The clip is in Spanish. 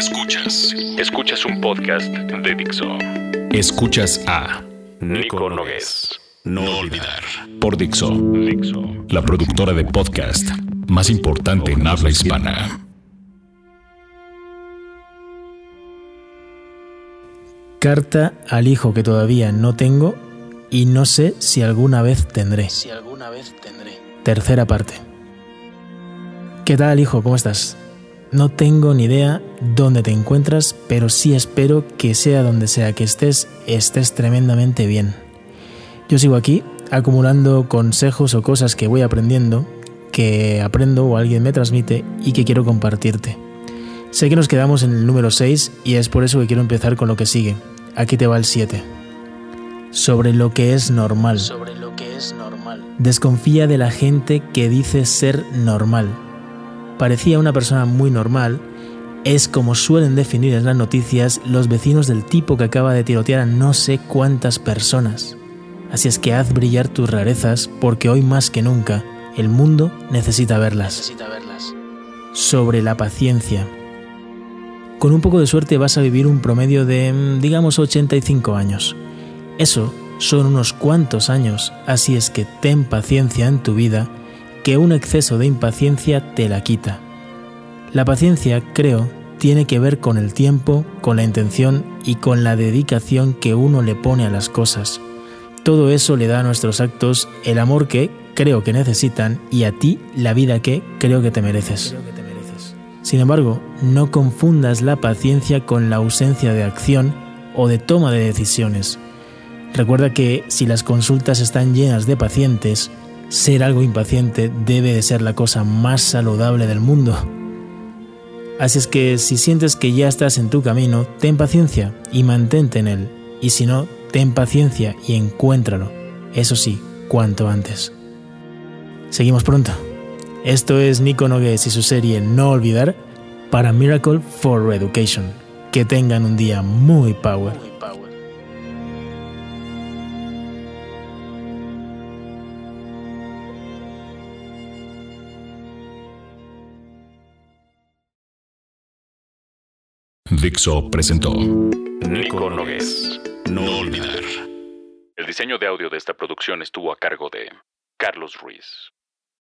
Escuchas. Escuchas un podcast de Dixo. Escuchas a Nico Nogués. No olvidar. Por Dixo. Dixo. La productora de podcast más importante en habla hispana. Carta al hijo que todavía no tengo y no sé si alguna vez tendré. Si alguna vez tendré. Tercera parte. ¿Qué tal, hijo? ¿Cómo estás? No tengo ni idea dónde te encuentras, pero sí espero que sea donde sea que estés, estés tremendamente bien. Yo sigo aquí acumulando consejos o cosas que voy aprendiendo, que aprendo o alguien me transmite y que quiero compartirte. Sé que nos quedamos en el número 6 y es por eso que quiero empezar con lo que sigue. Aquí te va el 7. Sobre lo que es normal. Sobre lo que es normal. Desconfía de la gente que dice ser normal parecía una persona muy normal, es como suelen definir en las noticias los vecinos del tipo que acaba de tirotear a no sé cuántas personas. Así es que haz brillar tus rarezas porque hoy más que nunca el mundo necesita verlas. Necesita verlas. Sobre la paciencia. Con un poco de suerte vas a vivir un promedio de, mm, digamos, 85 años. Eso son unos cuantos años, así es que ten paciencia en tu vida que un exceso de impaciencia te la quita. La paciencia, creo, tiene que ver con el tiempo, con la intención y con la dedicación que uno le pone a las cosas. Todo eso le da a nuestros actos el amor que creo que necesitan y a ti la vida que creo que te mereces. Sin embargo, no confundas la paciencia con la ausencia de acción o de toma de decisiones. Recuerda que si las consultas están llenas de pacientes, ser algo impaciente debe de ser la cosa más saludable del mundo. Así es que si sientes que ya estás en tu camino, ten paciencia y mantente en él. Y si no, ten paciencia y encuéntralo. Eso sí, cuanto antes. Seguimos pronto. Esto es Nico Nogues y su serie No Olvidar para Miracle for Education. Que tengan un día muy power. Dixo presentó Nico Nogués. No olvidar. El diseño de audio de esta producción estuvo a cargo de Carlos Ruiz.